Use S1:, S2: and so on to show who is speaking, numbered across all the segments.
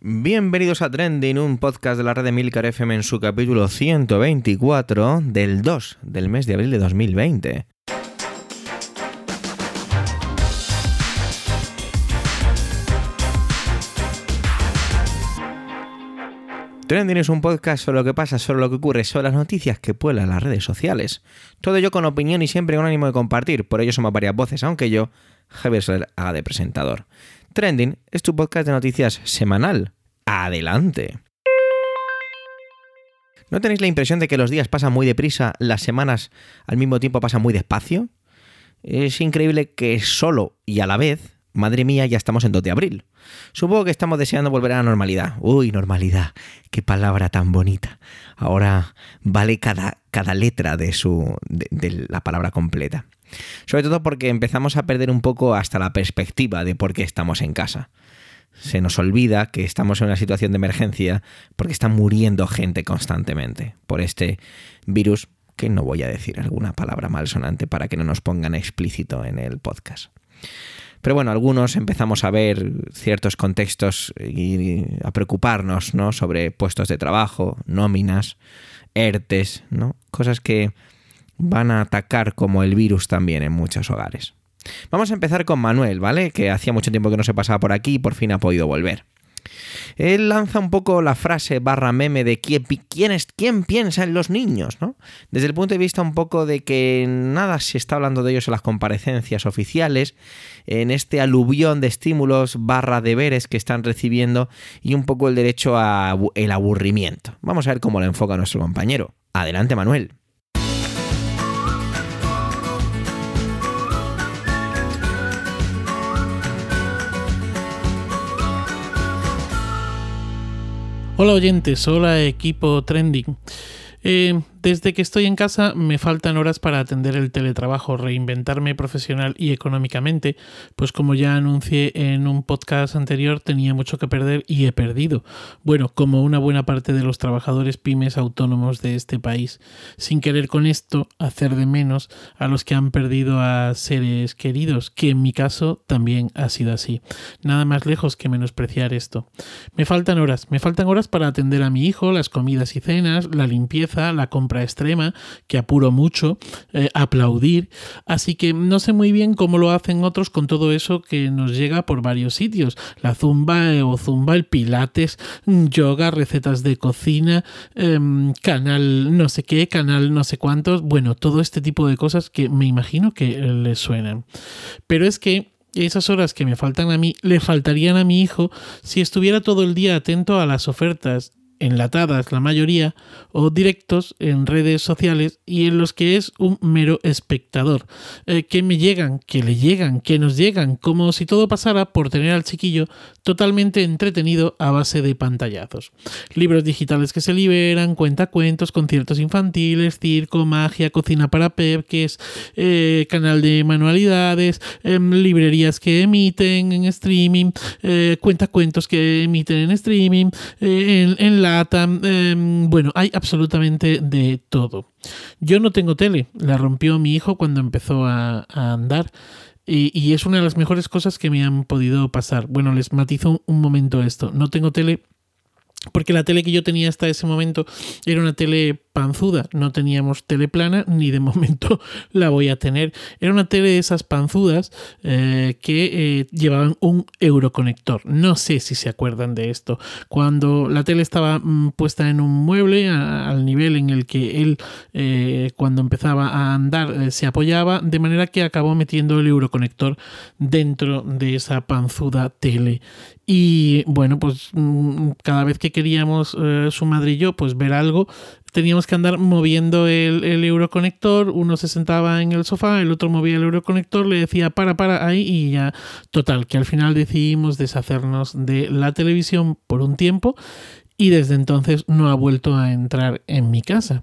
S1: Bienvenidos a Trending, un podcast de la red de Milcar FM en su capítulo 124 del 2 del mes de abril de 2020. Trending es un podcast sobre lo que pasa, sobre lo que ocurre, sobre las noticias que pueblan las redes sociales. Todo ello con opinión y siempre con ánimo de compartir, por ello somos varias voces, aunque yo, Javier Soler, haga de presentador. Trending es tu podcast de noticias semanal. Adelante. ¿No tenéis la impresión de que los días pasan muy deprisa, las semanas al mismo tiempo pasan muy despacio? Es increíble que solo y a la vez, madre mía, ya estamos en 2 de abril. Supongo que estamos deseando volver a la normalidad. Uy, normalidad, qué palabra tan bonita. Ahora vale cada, cada letra de, su, de, de la palabra completa. Sobre todo porque empezamos a perder un poco hasta la perspectiva de por qué estamos en casa. Se nos olvida que estamos en una situación de emergencia porque está muriendo gente constantemente por este virus que no voy a decir alguna palabra malsonante para que no nos pongan explícito en el podcast. Pero bueno, algunos empezamos a ver ciertos contextos y a preocuparnos ¿no? sobre puestos de trabajo, nóminas, ERTES, ¿no? cosas que van a atacar como el virus también en muchos hogares. Vamos a empezar con Manuel, ¿vale? Que hacía mucho tiempo que no se pasaba por aquí y por fin ha podido volver. Él lanza un poco la frase barra meme de quién, quién, es, quién piensa en los niños, ¿no? Desde el punto de vista un poco de que nada se está hablando de ellos en las comparecencias oficiales, en este aluvión de estímulos barra deberes que están recibiendo y un poco el derecho a el aburrimiento. Vamos a ver cómo lo enfoca nuestro compañero. Adelante, Manuel.
S2: Hola oyentes, hola equipo trending. Eh, desde que estoy en casa me faltan horas para atender el teletrabajo, reinventarme profesional y económicamente, pues como ya anuncié en un podcast anterior tenía mucho que perder y he perdido. Bueno, como una buena parte de los trabajadores pymes autónomos de este país, sin querer con esto hacer de menos a los que han perdido a seres queridos, que en mi caso también ha sido así. Nada más lejos que menospreciar esto. Me faltan horas, me faltan horas para atender a mi hijo, las comidas y cenas, la limpieza, la compra extrema, que apuro mucho, eh, aplaudir, así que no sé muy bien cómo lo hacen otros con todo eso que nos llega por varios sitios, la zumba eh, o zumba, el pilates, yoga, recetas de cocina, eh, canal no sé qué, canal no sé cuántos, bueno, todo este tipo de cosas que me imagino que les suenan. Pero es que esas horas que me faltan a mí le faltarían a mi hijo si estuviera todo el día atento a las ofertas enlatadas la mayoría, o directos en redes sociales y en los que es un mero espectador, eh, que me llegan, que le llegan, que nos llegan, como si todo pasara por tener al chiquillo totalmente entretenido a base de pantallazos. Libros digitales que se liberan, cuentacuentos, conciertos infantiles, circo, magia, cocina para pepques, eh, canal de manualidades, eh, librerías que emiten en streaming, eh, cuentacuentos que emiten en streaming, en, en Em, bueno, hay absolutamente de todo. Yo no tengo tele, la rompió mi hijo cuando empezó a, andar. Y, es una de las mejores cosas que me han podido pasar. Bueno, les matizo un momento esto. No tengo tele porque la tele que yo tenía hasta ese momento era una tele panzuda. No teníamos tele plana, ni de momento la voy a tener. Era una tele de esas panzudas eh, que eh, llevaban un euroconector. No sé si se acuerdan de esto. Cuando la tele estaba mm, puesta en un mueble al nivel en el que él, eh, cuando empezaba a andar, se apoyaba, de manera que acabó metiendo el euroconector dentro de esa panzuda tele. Y bueno, pues mm, cada vez que queríamos su madre y yo pues ver algo, teníamos que andar moviendo el, el, euroconector, uno se sentaba en el sofá, el otro movía el euroconector, le decía para, para ahí y ya, total, que al final decidimos deshacernos de la televisión por un tiempo y desde entonces no ha vuelto a entrar en mi casa.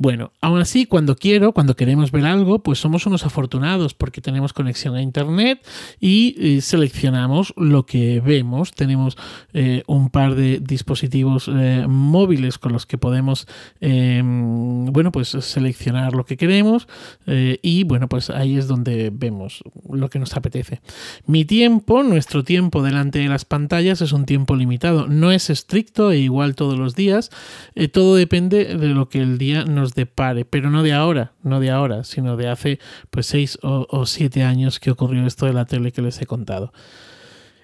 S2: Bueno, aún así, cuando quiero, cuando queremos ver algo, pues somos unos afortunados porque tenemos conexión a Internet y eh, seleccionamos lo que vemos. Tenemos eh, un par de dispositivos eh, móviles con los que podemos, em, bueno, pues seleccionar lo que queremos y, bueno, pues ahí es donde vemos lo que nos apetece. Mi tiempo, nuestro tiempo delante de las pantallas es un tiempo limitado. No es estricto igual todos los días. todo depende de lo que el día nos de pare, pero no de ahora, no de ahora, sino de hace pues seis o, o siete años que ocurrió esto de la tele que les he contado.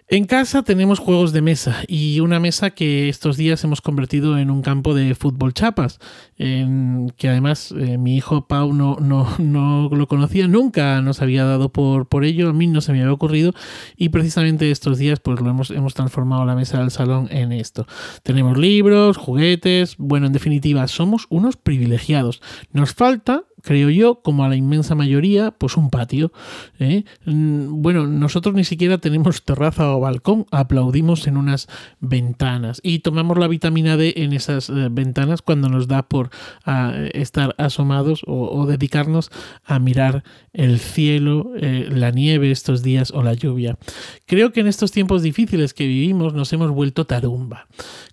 S2: En casa tenemos juegos de mesa y una mesa que estos días hemos convertido en un campo de fútbol chapas, en que además eh, mi hijo Pau no, no, no, lo conocía, nunca nos había dado por, por ello, a mí no se me había ocurrido y precisamente estos días pues lo hemos, hemos transformado la mesa del salón en esto. Tenemos libros, juguetes, bueno, en definitiva, somos unos privilegiados. Nos falta creo yo, como a la inmensa mayoría, pues un patio. ¿eh? Mm, bueno, nosotros ni siquiera tenemos terraza o balcón, aplaudimos en unas ventanas y tomamos la vitamina D en esas eh, ventanas cuando nos da por ah, estar asomados o, dedicarnos a mirar el cielo, eh, la nieve estos días o la lluvia. Creo que en estos tiempos difíciles que vivimos nos hemos vuelto tarumba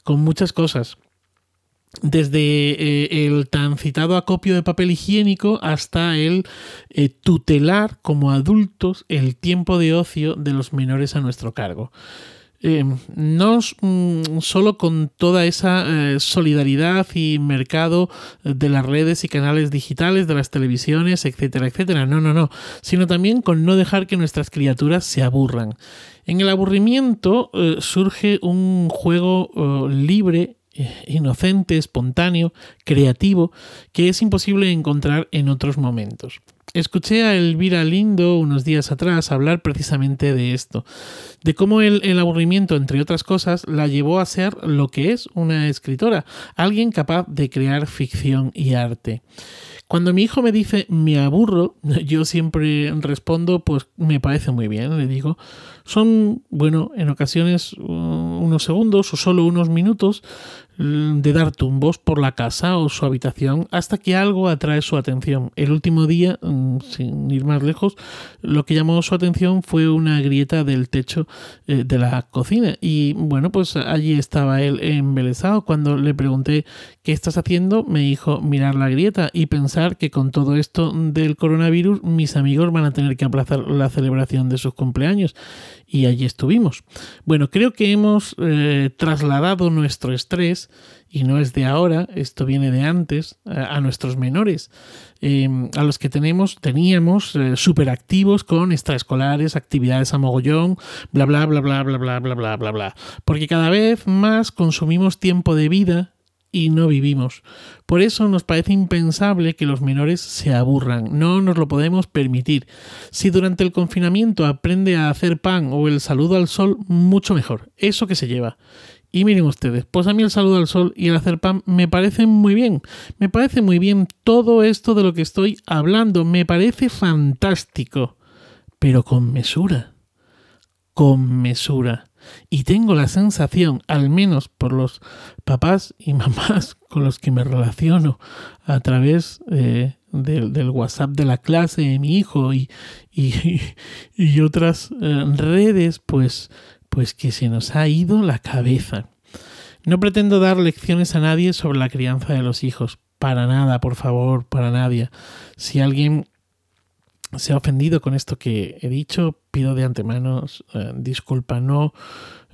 S2: con muchas cosas desde eh, el tan citado acopio de papel higiénico hasta el eh, tutelar como adultos el tiempo de ocio de los menores a nuestro cargo. Em, no mm, solo con toda esa eh, solidaridad y mercado de las redes y canales digitales, de las televisiones, etcétera, etcétera, no, no, no, sino también con no dejar que nuestras criaturas se aburran. En el aburrimiento surge un juego libre inocente, espontáneo, creativo, que es imposible encontrar en otros momentos. Escuché a Elvira Lindo unos días atrás hablar precisamente de esto, de cómo el, el, aburrimiento, entre otras cosas, la llevó a ser lo que es una escritora, alguien capaz de crear ficción y arte. Cuando mi hijo me dice me aburro, yo siempre respondo pues me parece muy bien, le digo. Son, bueno, en ocasiones uh, unos segundos o solo unos minutos de dar tumbos por la casa o su habitación hasta que algo atrae su atención. El último día, mm, sin ir más lejos, lo que llamó su atención fue una grieta del techo eh, de la cocina y bueno, pues allí estaba él embelesado. Cuando le pregunté ¿qué estás haciendo? me dijo mirar la grieta y pensar que con todo esto del coronavirus mis amigos van a tener que aplazar la celebración de sus cumpleaños y allí estuvimos. Bueno, creo que hemos eh, trasladado nuestro estrés, y no es de ahora, esto viene de antes, a, nuestros menores, em, a los que tenemos, teníamos eh, súper activos con extraescolares, actividades a mogollón, bla, bla, bla, bla, bla, bla, bla, bla, bla, bla. Porque cada vez más consumimos tiempo de vida y no vivimos. Por eso nos parece impensable que los menores se aburran, no nos lo podemos permitir. Si durante el confinamiento aprende a hacer pan o el saludo al sol, mucho mejor, eso que se lleva. Y miren ustedes, pues a mí el saludo al sol y el hacer pan me parecen muy bien. Me parece muy bien todo esto de lo que estoy hablando, me parece fantástico, pero con mesura. Con mesura. Y tengo la sensación, al menos por los papás y mamás con los que me relaciono a través eh, del, WhatsApp de la clase de mi hijo y, y, otras eh, redes, pues, pues que se nos ha ido la cabeza. No pretendo dar lecciones a nadie sobre la crianza de los hijos. Para nada, por favor, para nadie. Si alguien se ha ofendido con esto que he dicho, pido de antemano eh, disculpa. No,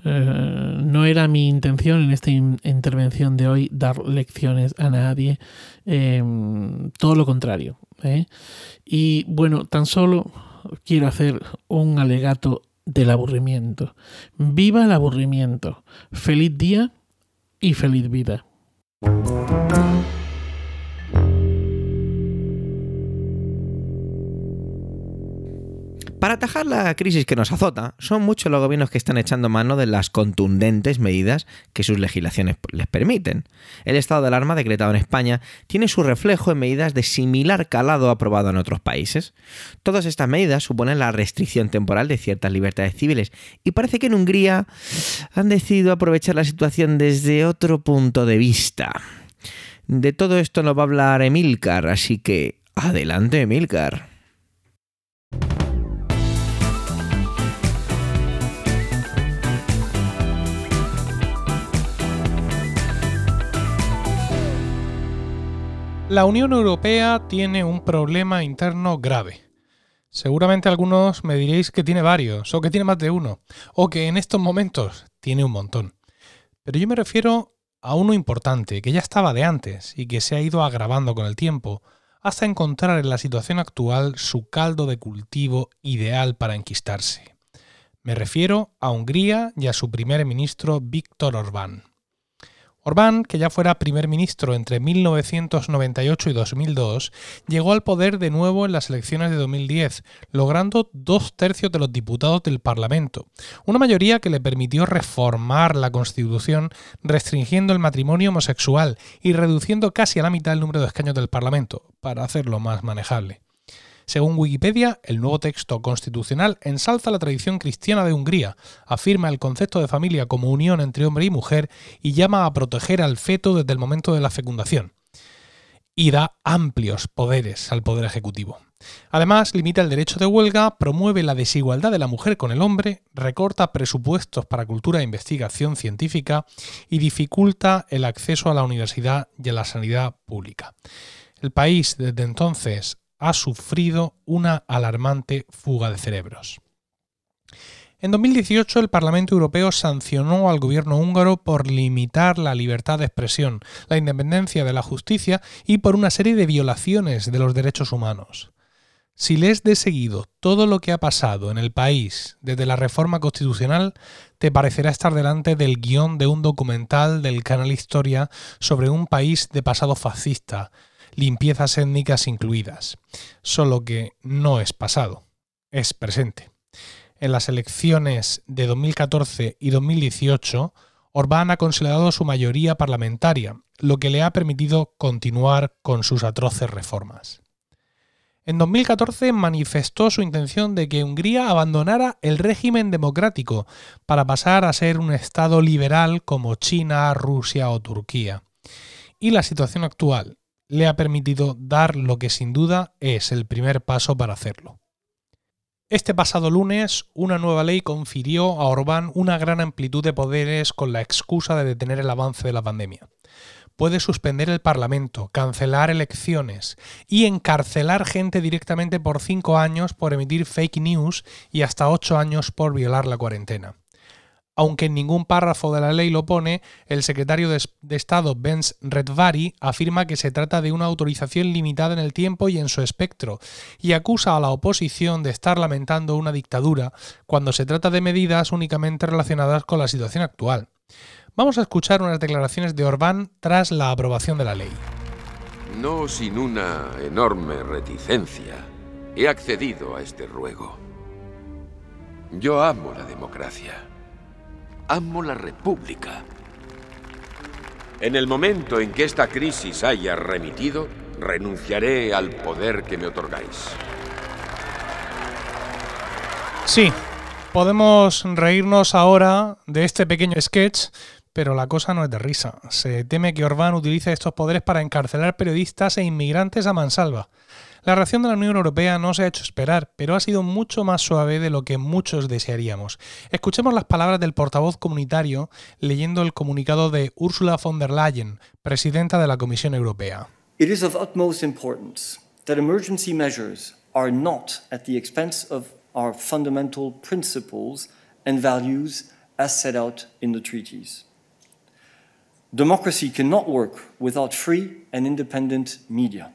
S2: eh, no era mi intención en esta intervención de hoy dar lecciones a nadie. Em, todo lo contrario. ¿eh? Y bueno, tan solo quiero hacer un alegato del aburrimiento. Viva el aburrimiento. Feliz día y feliz vida.
S1: Atajar la crisis que nos azota, son muchos los gobiernos que están echando mano de las contundentes medidas que sus legislaciones les permiten. El estado de alarma decretado en España tiene su reflejo en medidas de similar calado aprobado en otros países. Todas estas medidas suponen la restricción temporal de ciertas libertades civiles y parece que en Hungría han decidido aprovechar la situación desde otro punto de vista. De todo esto nos va a hablar Emilcar, así que adelante Emilcar.
S3: La Unión Europea tiene un problema interno grave. Seguramente algunos me diréis que tiene varios, o que tiene más de uno, o que en estos momentos tiene un montón. Pero yo me refiero a uno importante, que ya estaba de antes y que se ha ido agravando con el tiempo, hasta encontrar en la situación actual su caldo de cultivo ideal para enquistarse. Me refiero a Hungría y a su primer ministro Víctor Orbán. Orbán, que ya fuera primer ministro entre 1998 y 2002, llegó al poder de nuevo en las elecciones de 2010, logrando dos tercios de los diputados del Parlamento, una mayoría que le permitió reformar la Constitución restringiendo el matrimonio homosexual y reduciendo casi a la mitad el número de escaños del Parlamento, para hacerlo más manejable. Según Wikipedia, el nuevo texto constitucional ensalza la tradición cristiana de Hungría, afirma el concepto de familia como unión entre hombre y mujer y llama a proteger al feto desde el momento de la fecundación. Y da amplios poderes al Poder Ejecutivo. Además, limita el derecho de huelga, promueve la desigualdad de la mujer con el hombre, recorta presupuestos para cultura e investigación científica y dificulta el acceso a la universidad y a la sanidad pública. El país desde entonces ha sufrido una alarmante fuga de cerebros. En 2018 el Parlamento Europeo sancionó al gobierno húngaro por limitar la libertad de expresión, la independencia de la justicia y por una serie de violaciones de los derechos humanos. Si lees de seguido todo lo que ha pasado en el país desde la reforma constitucional, te parecerá estar delante del guion de un documental del canal Historia sobre un país de pasado fascista, limpiezas étnicas incluidas, solo que no es pasado, es presente. En las elecciones de 2014 y 2018, Orbán ha consolidado su mayoría parlamentaria, lo que le ha permitido continuar con sus atroces reformas. En 2014 manifestó su intención de que Hungría abandonara el régimen democrático para pasar a ser un Estado liberal como China, Rusia o Turquía. Y la situación actual, le ha permitido dar lo que sin duda es el primer paso para hacerlo. Este pasado lunes, una nueva ley confirió a Orbán una gran amplitud de poderes con la excusa de detener el avance de la pandemia. Puede suspender el Parlamento, cancelar elecciones y encarcelar gente directamente por cinco años por emitir fake news y hasta ocho años por violar la cuarentena aunque en ningún párrafo de la ley lo pone, el secretario de, Estado Benz Redvari afirma que se trata de una autorización limitada en el tiempo y en su espectro, y acusa a la oposición de estar lamentando una dictadura cuando se trata de medidas únicamente relacionadas con la situación actual. Vamos a escuchar unas declaraciones de Orbán tras la aprobación de la ley.
S4: No sin una enorme reticencia, he accedido a este ruego. Yo amo la democracia amo la República. En el momento en que esta crisis haya remitido, renunciaré al poder que me otorgáis.
S3: Sí, podemos reírnos ahora de este pequeño sketch, pero la cosa no es de risa. Se teme que Orbán utilice estos poderes para encarcelar periodistas e inmigrantes a mansalva. La reacción de la Unión Europea no se ha hecho esperar, pero ha sido mucho más suave de lo que muchos desearíamos. Escuchemos las palabras del portavoz comunitario leyendo el comunicado de Ursula von der Leyen, presidenta de la Comisión Europea.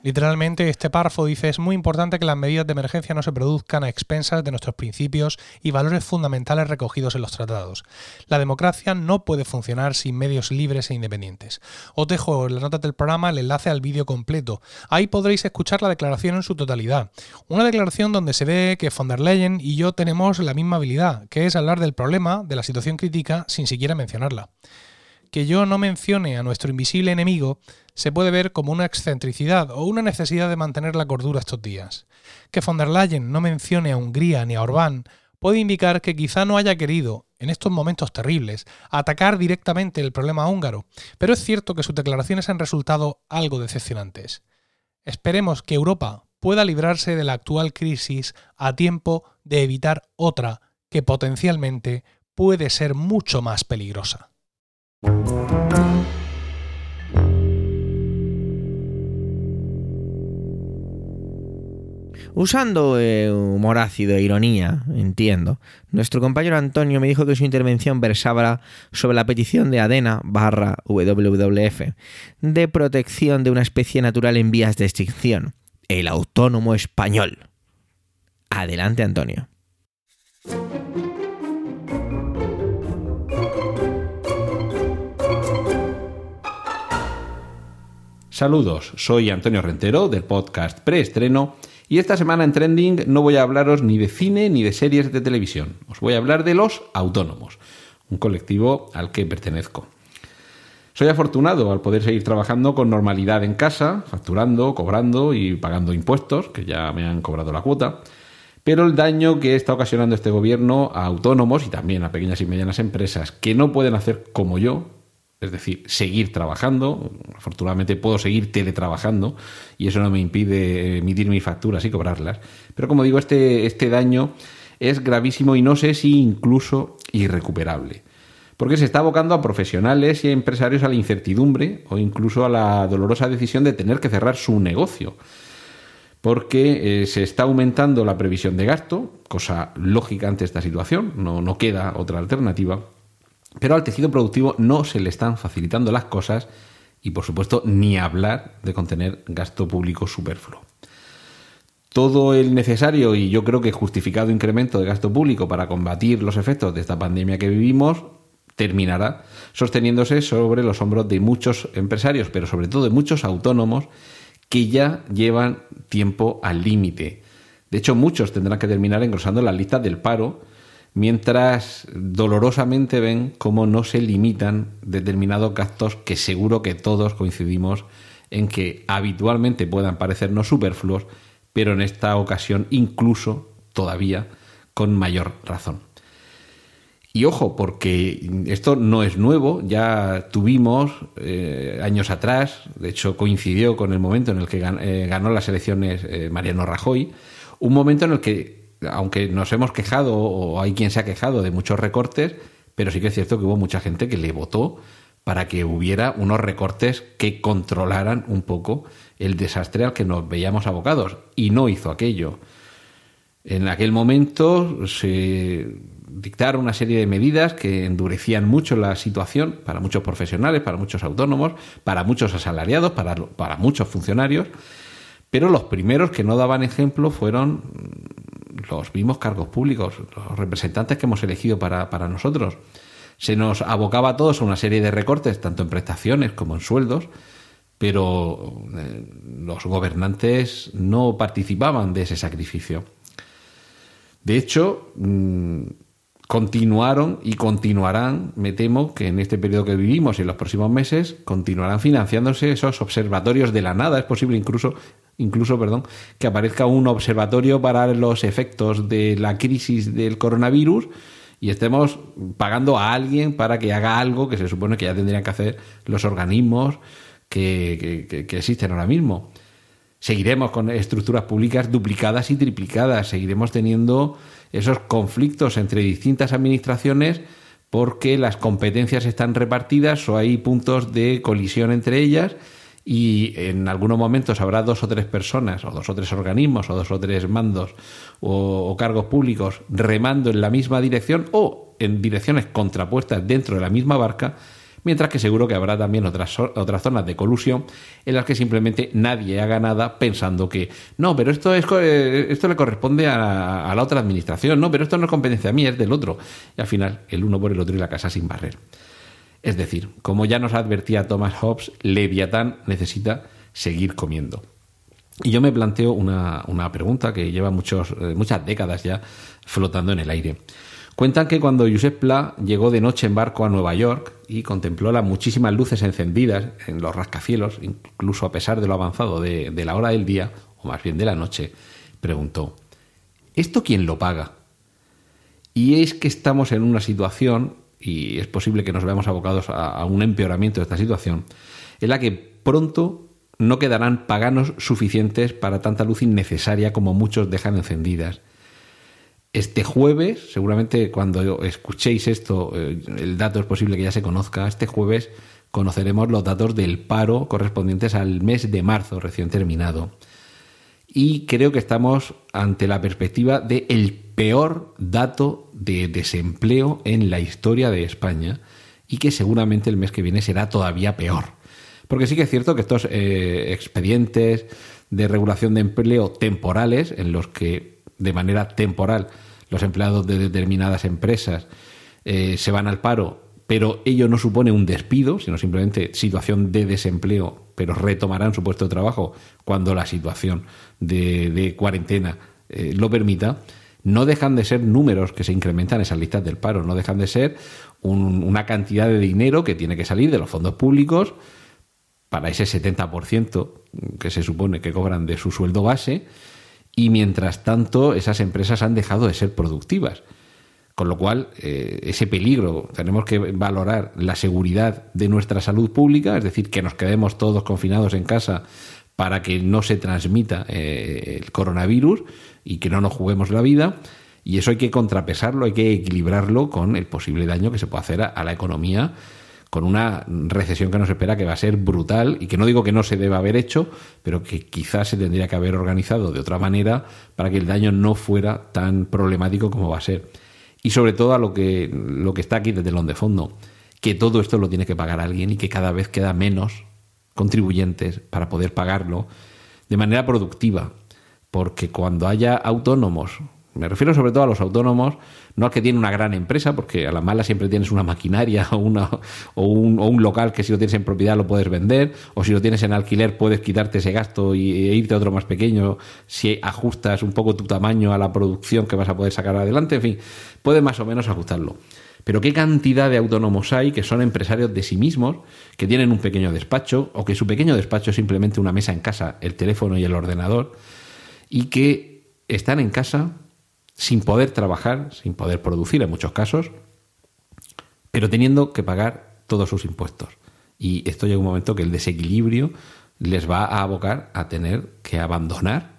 S3: Literalmente, este párrafo dice es muy importante que las medidas de emergencia no se produzcan a expensas de nuestros principios y valores fundamentales recogidos en los tratados. La democracia no puede funcionar sin medios libres e independientes. Os dejo en las notas del programa el enlace al vídeo completo. Ahí podréis escuchar la declaración en su totalidad. Una declaración donde se ve que von der Leyen y yo tenemos la misma habilidad, que es hablar del problema, de la situación crítica, sin siquiera mencionarla que yo no mencione a nuestro invisible enemigo se puede ver como una excentricidad o una necesidad de mantener la cordura estos días. Que von der Leyen no mencione a Hungría ni a Orbán puede indicar que quizá no haya querido, en estos momentos terribles, atacar directamente el problema húngaro, pero es cierto que sus declaraciones han resultado algo decepcionantes. Esperemos que Europa pueda librarse de la actual crisis a tiempo de evitar otra que potencialmente puede ser mucho más peligrosa.
S1: Usando eh, humor ácido e ironía, entiendo, nuestro compañero Antonio me dijo que su intervención versaba sobre la petición de Adena barra WWF de protección de una especie natural en vías de extinción, el autónomo español. Adelante, Antonio.
S5: Saludos, soy Antonio Rentero del podcast Preestreno y esta semana en Trending no voy a hablaros ni de cine ni de series de televisión. Os voy a hablar de los autónomos, un colectivo al que pertenezco. Soy afortunado al poder seguir trabajando con normalidad en casa, facturando, cobrando y pagando impuestos, que ya me han cobrado la cuota. Pero el daño que está ocasionando este gobierno a autónomos y también a pequeñas y medianas empresas que no pueden hacer como yo, es decir, seguir trabajando. Afortunadamente puedo seguir teletrabajando y eso no me impide emitir mis facturas y cobrarlas. Pero como digo, este, este daño es gravísimo y no sé si incluso irrecuperable. Porque se está abocando a profesionales y a empresarios a la incertidumbre o incluso a la dolorosa decisión de tener que cerrar su negocio. Porque eh, se está aumentando la previsión de gasto, cosa lógica ante esta situación, no, no queda otra alternativa pero al tejido productivo no se le están facilitando las cosas y, por supuesto, ni hablar de contener gasto público superfluo. Todo el necesario y yo creo que justificado incremento de gasto público para combatir los efectos de esta pandemia que vivimos terminará sosteniéndose sobre los hombros de muchos empresarios, pero sobre todo de muchos autónomos que ya llevan tiempo al límite. De hecho, muchos tendrán que terminar engrosando las listas del paro mientras dolorosamente ven cómo no se limitan determinados gastos que seguro que todos coincidimos en que habitualmente puedan parecernos superfluos, pero en esta ocasión incluso todavía con mayor razón. Y ojo, porque esto no es nuevo, ya tuvimos eh, años atrás, de hecho coincidió con el momento en el que eh, ganó las elecciones eh, Mariano Rajoy, un momento en el que aunque nos hemos quejado o hay quien se ha quejado de muchos recortes, pero sí que es cierto que hubo mucha gente que le votó para que hubiera unos recortes que controlaran un poco el desastre al que nos veíamos abocados y no hizo aquello. En aquel momento se dictaron una serie de medidas que endurecían mucho la situación para muchos profesionales, para muchos autónomos, para muchos asalariados, para, muchos funcionarios, pero los primeros que no daban ejemplo fueron los mismos cargos públicos, los representantes que hemos elegido para, nosotros. Se nos abocaba a todos a una serie de recortes, tanto en prestaciones como en sueldos, pero eh, los gobernantes no participaban de ese sacrificio. De hecho, mm, continuaron y continuarán, me temo que en este periodo que vivimos y en los próximos meses, continuarán financiándose esos observatorios de la nada. Es posible incluso incluso, perdón, que aparezca un observatorio para los efectos de la crisis del coronavirus y estemos pagando a alguien para que haga algo que se supone que ya tendrían que hacer los organismos que, que existen ahora mismo. Seguiremos con estructuras públicas duplicadas y triplicadas, seguiremos teniendo esos conflictos entre distintas administraciones porque las competencias están repartidas o hay puntos de colisión entre ellas y en algunos momentos habrá dos o tres personas, o dos o tres organismos, o dos o tres mandos o, cargos públicos remando en la misma dirección o en direcciones contrapuestas dentro de la misma barca, mientras que seguro que habrá también otras, otras zonas de colusión en las que simplemente nadie haga nada pensando que no, pero esto, es, eh, esto le corresponde a, a la otra administración, no, pero esto no es competencia mía, es del otro. Y al final, el uno por el otro y la casa sin barrer. Es decir, como ya nos advertía Thomas Hobbes, Leviatán necesita seguir comiendo. Y yo me planteo una, pregunta que lleva muchos, eh, muchas décadas ya flotando en el aire. Cuentan que cuando Josep Pla llegó de noche en barco a Nueva York y contempló las muchísimas luces encendidas en los rascacielos, incluso a pesar de lo avanzado de, de la hora del día, o más bien de la noche, preguntó, ¿esto quién lo paga? Y es que estamos en una situación, y es posible que nos veamos abocados a, un empeoramiento de esta situación, en la que pronto no quedarán paganos suficientes para tanta luz innecesaria como muchos dejan encendidas. Este jueves, seguramente cuando escuchéis esto, eh, el dato es posible que ya se conozca, este jueves conoceremos los datos del paro correspondientes al mes de marzo recién terminado. Y creo que estamos ante la perspectiva de el peor dato de desempleo en la historia de España y que seguramente el mes que viene será todavía peor. Porque sí que es cierto que estos eh, expedientes de regulación de empleo temporales, en los que de manera temporal los empleados de determinadas empresas eh, se van al paro, pero ello no supone un despido, sino simplemente situación de desempleo, pero retomarán su puesto de trabajo cuando la situación de, cuarentena eh, lo permita no dejan de ser números que se incrementan en esas listas del paro, no dejan de ser una cantidad de dinero que tiene que salir de los fondos públicos para ese 70% que se supone que cobran de su sueldo base y mientras tanto esas empresas han dejado de ser productivas. Con lo cual, eh, ese peligro, tenemos que valorar la seguridad de nuestra salud pública, es decir, que nos quedemos todos confinados en casa para que no se transmita eh, el coronavirus, y que no nos juguemos la vida. Y eso hay que contrapesarlo, hay que equilibrarlo con el posible daño que se puede hacer a, la economía con una recesión que nos espera que va a ser brutal y que no digo que no se deba haber hecho, pero que quizás se tendría que haber organizado de otra manera para que el daño no fuera tan problemático como va a ser. Y sobre todo a lo que, lo que está aquí desde el de fondo, que todo esto lo tiene que pagar alguien y que cada vez queda menos contribuyentes para poder pagarlo de manera productiva porque cuando haya autónomos, me refiero sobre todo a los autónomos, no al que tiene una gran empresa, porque a la mala siempre tienes una maquinaria o, una, o, un, local que si lo tienes en propiedad lo puedes vender, o si lo tienes en alquiler puedes quitarte ese gasto y, e irte a otro más pequeño si ajustas un poco tu tamaño a la producción que vas a poder sacar adelante, en fin, puedes más o menos ajustarlo. Pero qué cantidad de autónomos hay que son empresarios de sí mismos, que tienen un pequeño despacho, o que su pequeño despacho es simplemente una mesa en casa, el teléfono y el ordenador, y que están en casa sin poder trabajar, sin poder producir en muchos casos, pero teniendo que pagar todos sus impuestos. Y esto llega un momento que el desequilibrio les va a abocar a tener que abandonar,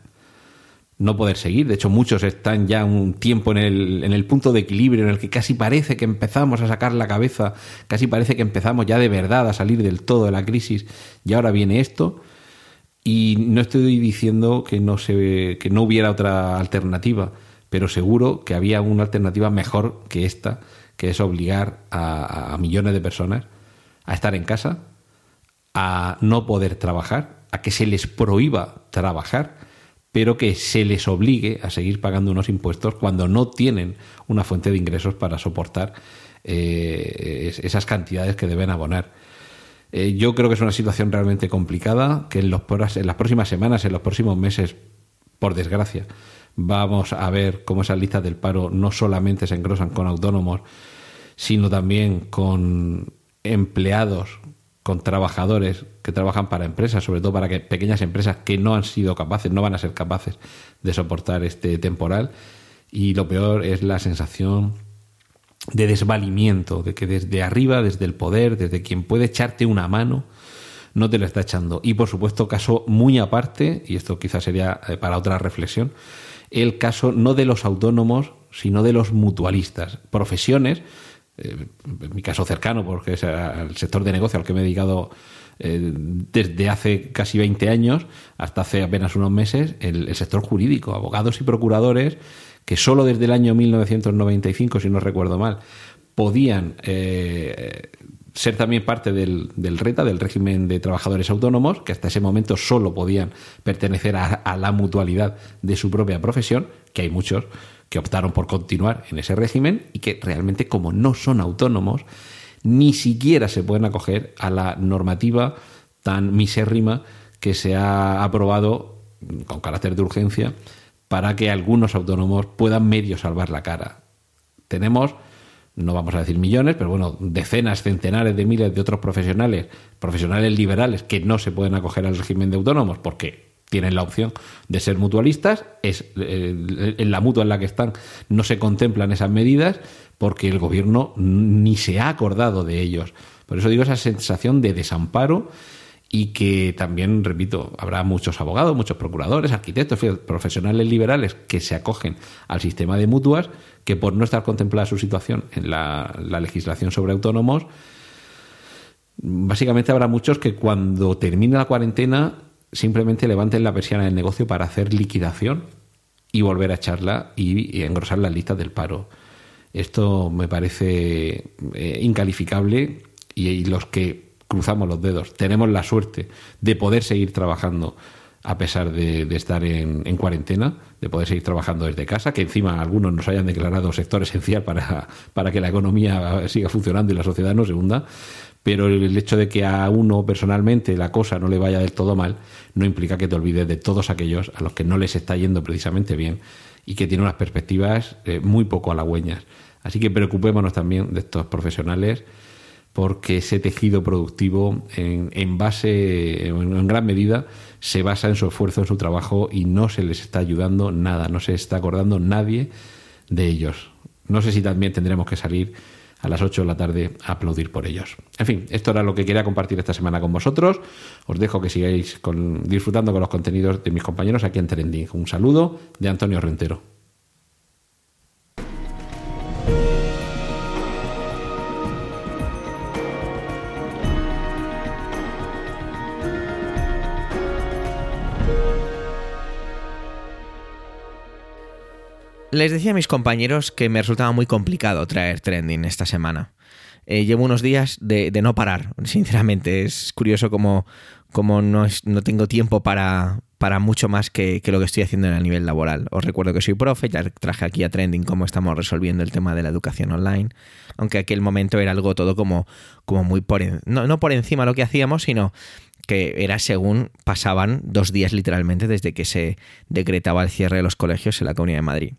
S5: no poder seguir. De hecho, muchos están ya un tiempo en el, en el punto de equilibrio en el que casi parece que empezamos a sacar la cabeza, casi parece que empezamos ya de verdad a salir del todo de la crisis y ahora viene esto y no estoy diciendo que no, se, que no hubiera otra alternativa, pero seguro que había una alternativa mejor que esta, que es obligar a, millones de personas a estar en casa, a no poder trabajar, a que se les prohíba trabajar, pero que se les obligue a seguir pagando unos impuestos cuando no tienen una fuente de ingresos para soportar eh, esas cantidades que deben abonar. Eh, yo creo que es una situación realmente complicada, que en, los, en las próximas semanas, en los próximos meses, por desgracia, vamos a ver cómo esas listas del paro no solamente se engrosan con autónomos, sino también con empleados, con trabajadores que trabajan para empresas, sobre todo para que pequeñas empresas que no han sido capaces, no van a ser capaces de soportar este temporal. Y lo peor es la sensación de desvalimiento, de que desde arriba, desde el poder, desde quien puede echarte una mano, no te lo está echando. Y por supuesto, caso muy aparte, y esto quizás sería eh, para otra reflexión, el caso no de los autónomos, sino de los mutualistas, profesiones, eh, en mi caso cercano, porque es el sector de negocio al que me he dedicado eh, desde hace casi 20 años hasta hace apenas unos meses, el sector jurídico, abogados y procuradores que solo desde el año 1995, si no recuerdo mal, podían eh, ser también parte del, RETA, del régimen de trabajadores autónomos, que hasta ese momento solo podían pertenecer a la mutualidad de su propia profesión, que hay muchos que optaron por continuar en ese régimen y que realmente como no son autónomos, ni siquiera se pueden acoger a la normativa tan misérrima que se ha aprobado con carácter de urgencia para que algunos autónomos puedan medio salvar la cara. Tenemos, no vamos a decir millones, pero bueno, decenas, centenares de miles de otros profesionales, profesionales liberales que no se pueden acoger al régimen de autónomos porque tienen la opción de ser mutualistas, es eh, en la mutua en la que están no se contemplan esas medidas porque el gobierno ni se ha acordado de ellos. Por eso digo esa sensación de desamparo y que también, repito, habrá muchos abogados, muchos procuradores, arquitectos, profesionales liberales que se acogen al sistema de mutuas, que por no estar contemplada su situación en la, la legislación sobre autónomos, básicamente habrá muchos que cuando termine la cuarentena simplemente levanten la persiana del negocio para hacer liquidación y volver a echarla y, engrosar las listas del paro. Esto me parece eh, incalificable y, y los que cruzamos los dedos tenemos la suerte de poder seguir trabajando a pesar de, de estar en, en, cuarentena, de poder seguir trabajando desde casa, que encima algunos nos hayan declarado sector esencial para, para que la economía siga funcionando y la sociedad no se hunda, pero el hecho de que a uno personalmente la cosa no le vaya del todo mal no implica que te olvides de todos aquellos a los que no les está yendo precisamente bien y que tienen unas perspectivas eh, muy poco halagüeñas. Así que preocupémonos también de estos profesionales porque ese tejido productivo en, base, en, gran medida, se basa en su esfuerzo, en su trabajo y no se les está ayudando nada, no se está acordando nadie de ellos. No sé si también tendremos que salir a las 8 de la tarde a aplaudir por ellos. En fin, esto era lo que quería compartir esta semana con vosotros. Os dejo que sigáis disfrutando con los contenidos de mis compañeros aquí en Trending. Un saludo de Antonio Rentero.
S1: Les decía a mis compañeros que me resultaba muy complicado traer trending esta semana. Eh, llevo unos días de, no parar, sinceramente. Es curioso como, no, tengo tiempo para, mucho más que, lo que estoy haciendo en el nivel laboral. Os recuerdo que soy profe, ya traje aquí a Trending cómo estamos resolviendo el tema de la educación online, aunque aquel momento era algo todo como, muy por, en, no, no por encima lo que hacíamos, sino que era según pasaban dos días literalmente desde que se decretaba el cierre de los colegios en la Comunidad de Madrid.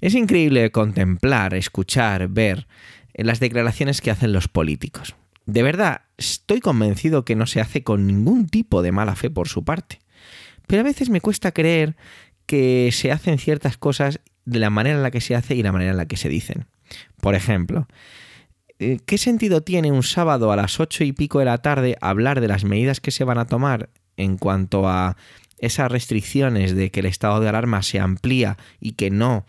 S1: Es increíble contemplar, escuchar, ver las declaraciones que hacen los políticos. De verdad, estoy convencido que no se hace con ningún tipo de mala fe por su parte. Pero a veces me cuesta creer que se hacen ciertas cosas de la manera en la que se hace y la manera en la que se dicen. Por ejemplo, ¿qué sentido tiene un sábado a las ocho y pico de la tarde hablar de las medidas que se van a tomar en cuanto a esas restricciones de que el estado de alarma se amplía y que no,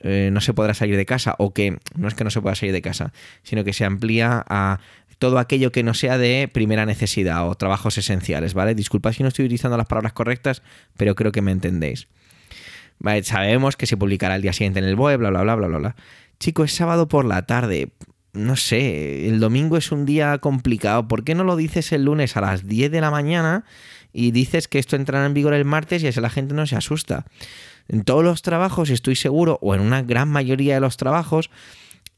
S1: eh, no se podrá salir de casa o que no es que no se pueda salir de casa, sino que se amplía a todo aquello que no sea de primera necesidad o trabajos esenciales, ¿vale? Disculpad si no estoy utilizando las palabras correctas, pero creo que me entendéis. Sabemos que se publicará el día siguiente en el web, bla, bla, bla, bla, bla, bla. Chico, es sábado por la tarde no sé, el domingo es un día complicado. ¿Por qué no lo dices el lunes a las 10 de la mañana y dices que esto entrará en vigor el martes y así la gente no se asusta? En todos los trabajos, estoy seguro, o en una gran mayoría de los trabajos,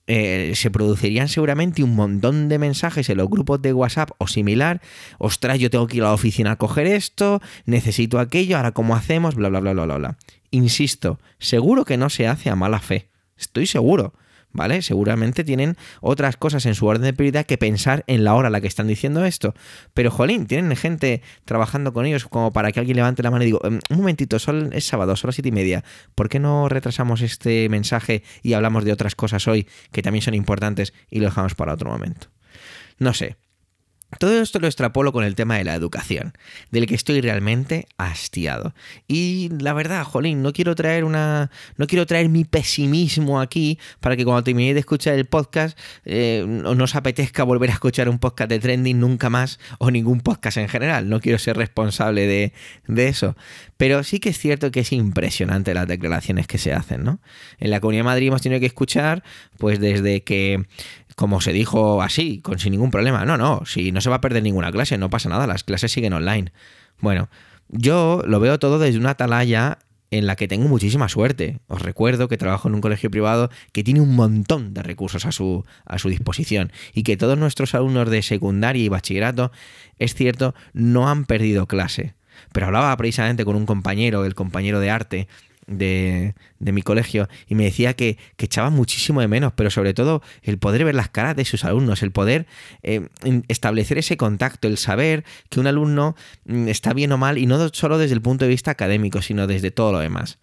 S1: eh, se producirían seguramente un montón de mensajes en los grupos de WhatsApp o similar. Ostras, yo tengo que ir a la oficina a coger esto, necesito aquello, ahora cómo hacemos, bla, bla, bla, bla, bla, bla. Insisto, seguro que no se hace a mala fe. Estoy seguro. ¿Vale? Seguramente tienen otras cosas en su orden de prioridad que pensar en la hora a la que están diciendo esto. Pero, jolín, tienen gente trabajando con ellos como para que alguien levante la mano y digo, em, un momentito, es sábado, son las siete y media. ¿Por qué no retrasamos este mensaje y hablamos de otras cosas hoy que también son importantes y lo dejamos para otro momento? No sé, todo esto lo extrapolo con el tema de la educación, del que estoy realmente hastiado. Y la verdad, jolín, no quiero traer una. No quiero traer mi pesimismo aquí para que cuando termine de escuchar el podcast eh, no os apetezca volver a escuchar un podcast de trending nunca más o ningún podcast en general. No quiero ser responsable de, de eso. Pero sí que es cierto que es impresionante las declaraciones que se hacen, ¿no? En la Comunidad de Madrid hemos tenido que escuchar, pues desde que como se dijo así, con sin ningún problema. No, no, si no se va a perder ninguna clase, no pasa nada, las clases siguen online. Bueno, yo lo veo todo desde una atalaya en la que tengo muchísima suerte. Os recuerdo que trabajo en un colegio privado que tiene un montón de recursos a su, a su disposición y que todos nuestros alumnos de secundaria y bachillerato, es cierto, no han perdido clase. Pero hablaba precisamente con un compañero, el compañero de arte, de, mi colegio y me decía que, echaba muchísimo de menos, pero sobre todo el poder ver las caras de sus alumnos, el poder eh, establecer ese contacto, el saber que un alumno mm, está bien o mal y no solo desde el punto de vista académico, sino desde todo lo demás.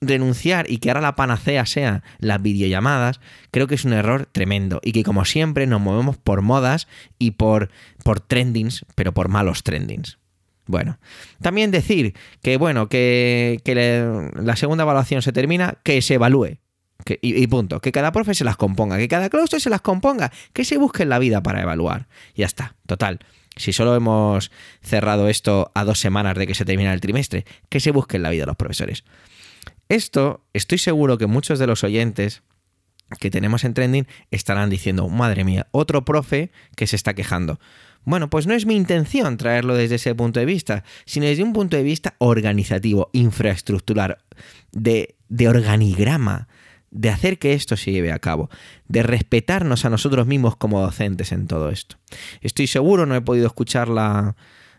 S1: Renunciar y que ahora la panacea sea las videollamadas, creo que es un error tremendo y que como siempre nos movemos por modas y por, por trendings, pero por malos trendings. Bueno, también decir que, bueno, que, la segunda evaluación se termina, que se evalúe. y, punto. Que cada profe se las componga, que cada claustro se las componga, que se busque en la vida para evaluar. Ya está, total. Si solo hemos cerrado esto a dos semanas de que se termina el trimestre, que se busque en la vida los profesores. Esto, estoy seguro que muchos de los oyentes que tenemos en trending estarán diciendo, madre mía, otro profe que se está quejando. Bueno, pues no es mi intención traerlo desde ese punto de vista, sino desde un punto de vista organizativo, infraestructural, de, organigrama, de hacer que esto se lleve a cabo, de respetarnos a nosotros mismos como docentes en todo esto. Estoy seguro, no he podido escuchar la,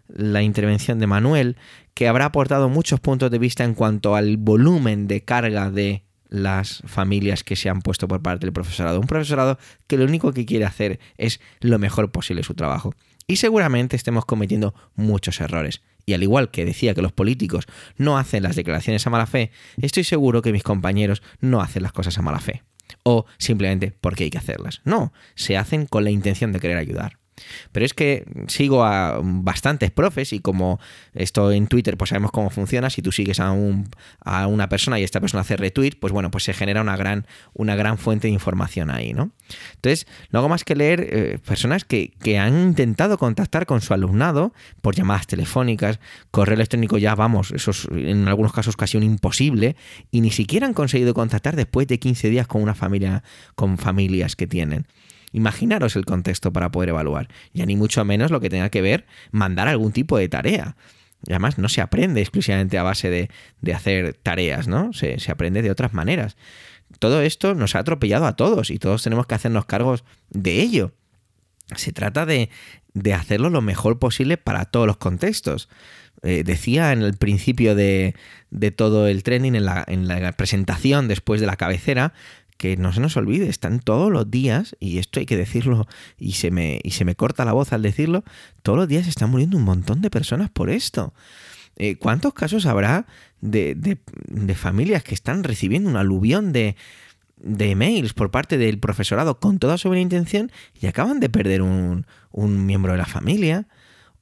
S1: la intervención de Manuel, que habrá aportado muchos puntos de vista en cuanto al volumen de carga de las familias que se han puesto por parte del profesorado. Un profesorado que lo único que quiere hacer es lo mejor posible su trabajo y seguramente estemos cometiendo muchos errores. Y al igual que decía que los políticos no hacen las declaraciones a mala fe, estoy seguro que mis compañeros no hacen las cosas a mala fe. O simplemente porque hay que hacerlas. No, se hacen con la intención de querer ayudar. Pero es que sigo a bastantes profes y como esto en Twitter pues sabemos cómo funciona, si tú sigues a, un, a una persona y esta persona hace retweet, pues bueno, pues se genera una gran, una gran fuente de información ahí, ¿no? Entonces, no hago más que leer eh, personas que, que, han intentado contactar con su alumnado por llamadas telefónicas, correo electrónico ya, vamos, eso es en algunos casos casi un imposible, y ni siquiera han conseguido contactar después de 15 días con una familia, con familias que tienen. Imaginaros el contexto para poder evaluar. Ya ni mucho menos lo que tenga que ver mandar algún tipo de tarea. Y además no se aprende exclusivamente a base de, hacer tareas, ¿no? Se, se, aprende de otras maneras. Todo esto nos ha atropellado a todos y todos tenemos que hacernos cargos de ello. Se trata de, de hacerlo lo mejor posible para todos los contextos. Eh, decía en el principio de, de todo el training, en la, en la presentación después de la cabecera, que no se nos olvide, están todos los días, y esto hay que decirlo, y se me, y se me corta la voz al decirlo, todos los días están muriendo un montón de personas por esto. Eh, ¿Cuántos casos habrá de, de, familias que están recibiendo un aluvión de, de emails por parte del profesorado con toda su buena intención y acaban de perder un, un miembro de la familia?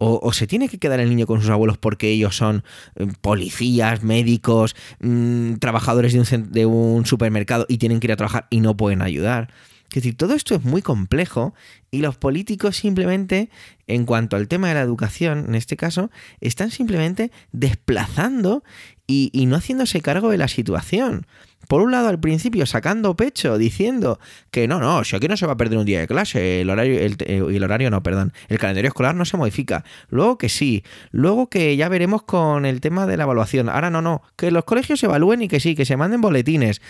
S1: O, se tiene que quedar el niño con sus abuelos porque ellos son eh, policías, médicos, mm, trabajadores de un, de un supermercado y tienen que ir a trabajar y no pueden ayudar. Es decir, todo esto es muy complejo y los políticos simplemente, en cuanto al tema de la educación, en este caso, están simplemente desplazando y, no haciéndose cargo de la situación. Por un lado, al principio sacando pecho, diciendo que no, no, si aquí no se va a perder un día de clase, el horario, el, eh, el horario no, perdón, el calendario escolar no se modifica. Luego que sí, luego que ya veremos con el tema de la evaluación. Ahora no, no, que los colegios se evalúen y que sí, que se manden boletines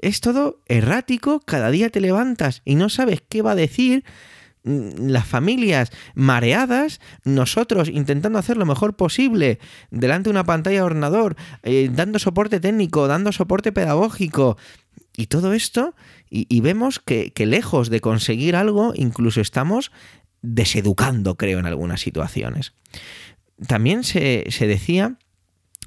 S1: es todo errático, cada día te levantas y no sabes qué va a decir las familias mareadas, nosotros intentando hacer lo mejor posible delante de una pantalla de ordenador, eh, dando soporte técnico, dando soporte pedagógico y todo esto, y, vemos que, lejos de conseguir algo, incluso estamos deseducando, creo, en algunas situaciones. También se, se decía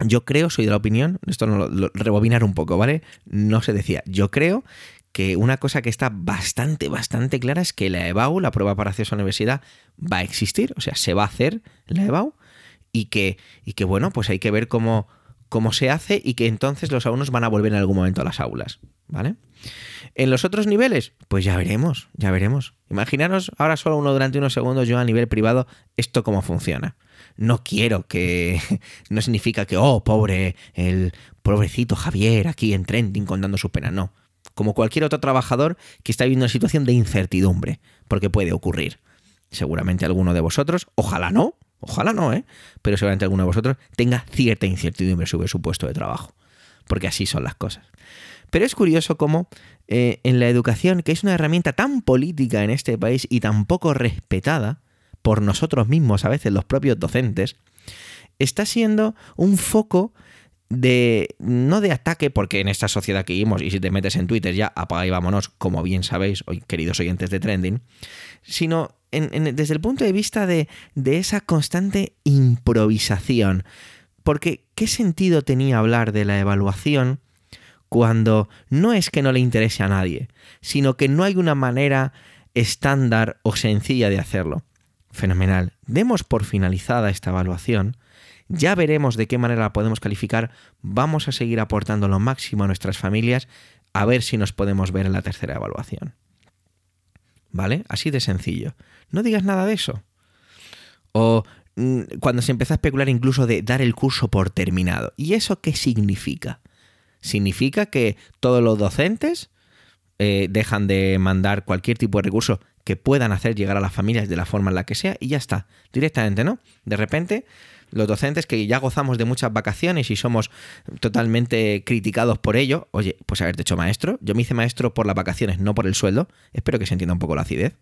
S1: yo creo, soy de la opinión, esto no lo, rebobinar un poco, ¿vale? No se decía, yo creo que una cosa que está bastante, bastante clara es que la EBAU, la prueba para acceso a la universidad, va a existir, o sea, se va a hacer la EBAU y que, y que bueno, pues hay que ver cómo, cómo se hace y que entonces los alumnos van a volver en algún momento a las aulas, ¿vale? En los otros niveles, pues ya veremos, ya veremos. Imaginaros ahora solo uno durante unos segundos yo a nivel privado esto cómo funciona no quiero que. No significa que, oh, pobre, el pobrecito Javier aquí en trending contando su pena. No. Como cualquier otro trabajador que está viviendo una situación de incertidumbre, porque puede ocurrir. Seguramente alguno de vosotros, ojalá no, ojalá no, ¿eh? pero seguramente alguno de vosotros tenga cierta incertidumbre sobre su puesto de trabajo, porque así son las cosas. Pero es curioso cómo eh, en la educación, que es una herramienta tan política en este país y tan poco respetada por nosotros mismos, a veces los propios docentes, está siendo un foco de no de ataque, porque en esta sociedad que vivimos, y si te metes en Twitter ya apaga y vámonos, como bien sabéis, hoy, queridos oyentes de Trending, sino desde el punto de vista de, de esa constante improvisación. Porque, ¿qué sentido tenía hablar de la evaluación cuando no es que no le interese a nadie, sino que no hay una manera estándar o sencilla de hacerlo? Fenomenal. Demos por finalizada esta evaluación ya veremos de qué manera la podemos calificar. Vamos a seguir aportando lo máximo a nuestras familias a ver si nos podemos ver en la tercera evaluación. ¿Vale? Así de sencillo. No digas nada de eso. O mm, cuando se empieza a especular incluso de dar el curso por terminado. ¿Y eso qué significa? Significa que todos los docentes eh, dejan de mandar cualquier tipo de recurso que puedan hacer llegar a las familias de la forma en la que sea y ya está. Directamente, ¿no? De repente los docentes que ya gozamos de muchas vacaciones y somos totalmente criticados por ello, oye, pues haberte hecho maestro. Yo me hice maestro por las vacaciones, no por el sueldo. Espero que se entienda un poco la acidez.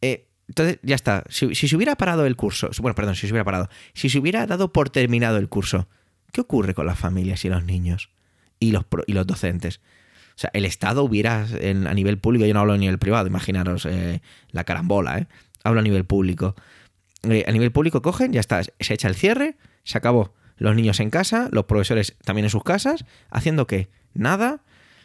S1: Eh, entonces, ya está. Si, se hubiera parado el curso, bueno, perdón, si se hubiera parado, si se hubiera dado por terminado el curso, ¿qué ocurre con las familias y los niños y los, y los docentes? O sea, el Estado hubiera, a nivel público, yo no hablo a nivel privado, imaginaros eh, la carambola, ¿eh? Hablo a nivel público. Eh, a nivel público cogen, ya está, se echa el cierre, se acabó. Los niños en casa, los profesores también en sus casas, haciendo que nada,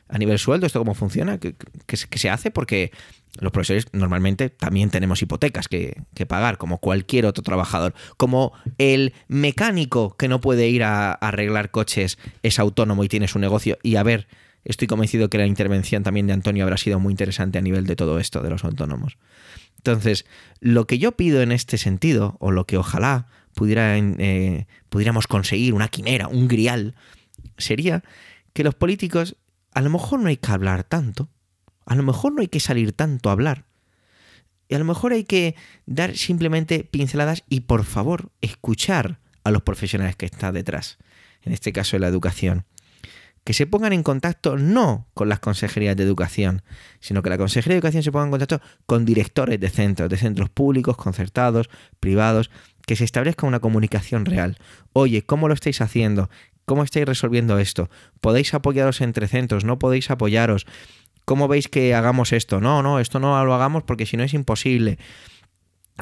S1: a nivel sueldo, esto cómo funciona, ¿Qué, se hace, porque los profesores normalmente también tenemos hipotecas que, pagar, como cualquier otro trabajador. Como el mecánico que no puede ir a arreglar coches es autónomo y tiene su negocio. Y a ver, estoy convencido que la intervención también de Antonio habrá sido muy interesante a nivel de todo esto, de los autónomos. Entonces, lo que yo pido en este sentido, o lo que ojalá eh, pudiéramos conseguir, una quimera, un grial, sería que los políticos, a lo mejor no hay que hablar tanto, a lo mejor no hay que salir tanto a hablar, y a lo mejor hay que dar simplemente pinceladas y por favor escuchar a los profesionales que están detrás, en este caso de la educación que se pongan en contacto no con las consejerías de educación, sino que la consejería de educación se ponga en contacto con directores de centros, de centros públicos, concertados, privados, que se establezca una comunicación real. Oye, ¿cómo lo estáis haciendo? ¿Cómo estáis resolviendo esto? ¿Podéis apoyaros entre centros? ¿No podéis apoyaros? ¿Cómo veis que hagamos esto? No, no, esto no lo hagamos porque si no es imposible.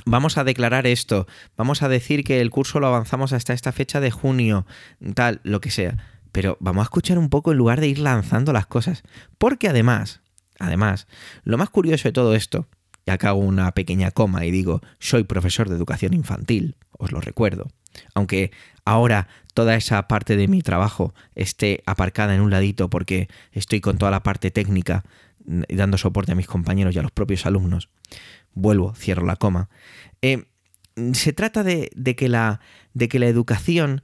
S1: Vamos a declarar esto, vamos a decir que el curso lo avanzamos hasta esta fecha de junio, tal, lo que sea pero vamos a escuchar un poco en lugar de ir lanzando las cosas. Porque además, además, lo más curioso de todo esto, y acá hago una pequeña coma y digo, soy profesor de educación infantil, os lo recuerdo. Aunque ahora toda esa parte de mi trabajo esté aparcada en un ladito porque estoy con toda la parte técnica dando soporte a mis compañeros y a los propios alumnos. Vuelvo, cierro la coma. Eh, se trata de, que la, de que la educación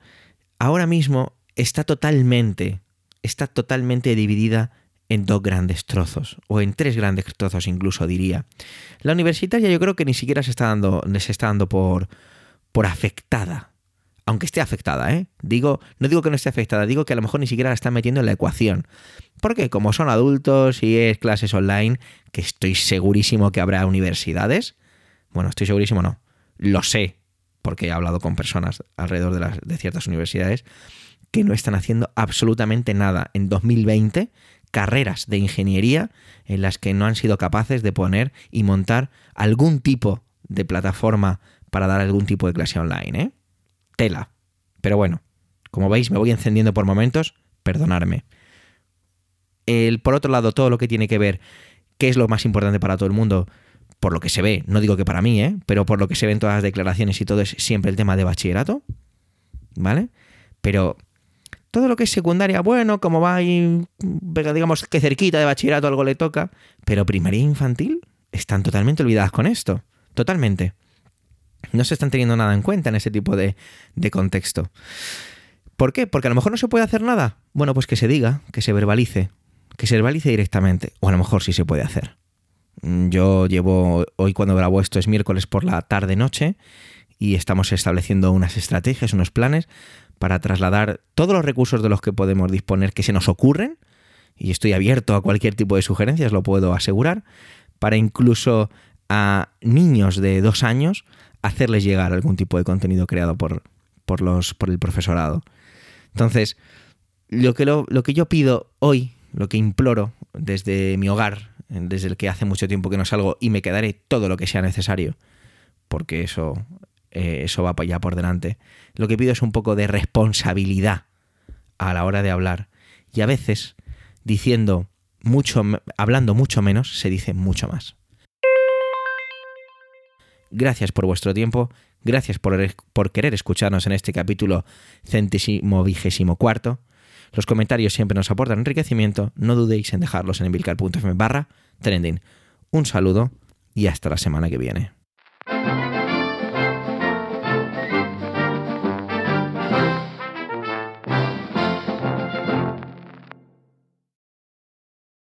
S1: ahora mismo está totalmente, está totalmente dividida en dos grandes trozos, o en tres grandes trozos incluso diría. La universitaria yo creo que ni siquiera se está dando, se está dando por, por afectada. Aunque esté afectada, ¿eh? Digo, no digo que no esté afectada, digo que a lo mejor ni siquiera la están metiendo en la ecuación. Porque como son adultos y es clases online, que estoy segurísimo que habrá universidades. Bueno, estoy segurísimo, no. Lo sé, porque he hablado con personas alrededor de, las, de ciertas universidades que no están haciendo absolutamente nada en 2020, carreras de ingeniería en las que no han sido capaces de poner y montar algún tipo de plataforma para dar algún tipo de clase online, ¿eh? Tela. Pero bueno, como veis, me voy encendiendo por momentos, perdonarme. El, por otro lado, todo lo que tiene que ver, qué es lo más importante para todo el mundo, por lo que se ve, no digo que para mí, ¿eh? pero por lo que se ven todas las declaraciones y todo es siempre el tema de bachillerato, ¿vale? Pero todo lo que es secundaria, bueno, como va ahí, digamos que cerquita de bachillerato algo le toca, pero primaria infantil están totalmente olvidadas con esto, totalmente. No se están teniendo nada en cuenta en ese tipo de, de contexto. ¿Por qué? Porque a lo mejor no se puede hacer nada. Bueno, pues que se diga, que se verbalice. que se verbalice directamente, o a lo mejor sí se puede hacer. Mm, Yo llevo, hoy cuando grabo esto es miércoles por la tarde-noche y estamos estableciendo unas estrategias, unos planes para trasladar todos los recursos de los que podemos disponer que se nos ocurren, y estoy abierto a cualquier tipo de sugerencias, lo puedo asegurar, para incluso a niños de dos años hacerles llegar algún tipo de contenido creado por, por, los, por el profesorado. Entonces, lo que, lo, lo que yo pido hoy, lo que imploro desde mi hogar, desde el que hace mucho tiempo que no salgo, y me quedaré todo lo que sea necesario, porque eso, eh, eso va allá por delante. Lo que pido es un poco de responsabilidad a la hora de hablar. Y a veces, diciendo mucho, hablando mucho menos, se dice mucho más. Gracias por vuestro tiempo, gracias por, por querer escucharnos en este capítulo centésimo vigésimo cuarto. Los comentarios siempre nos aportan enriquecimiento, no dudéis en dejarlos en emilcar.fm barra trending. Un saludo y hasta la semana que viene.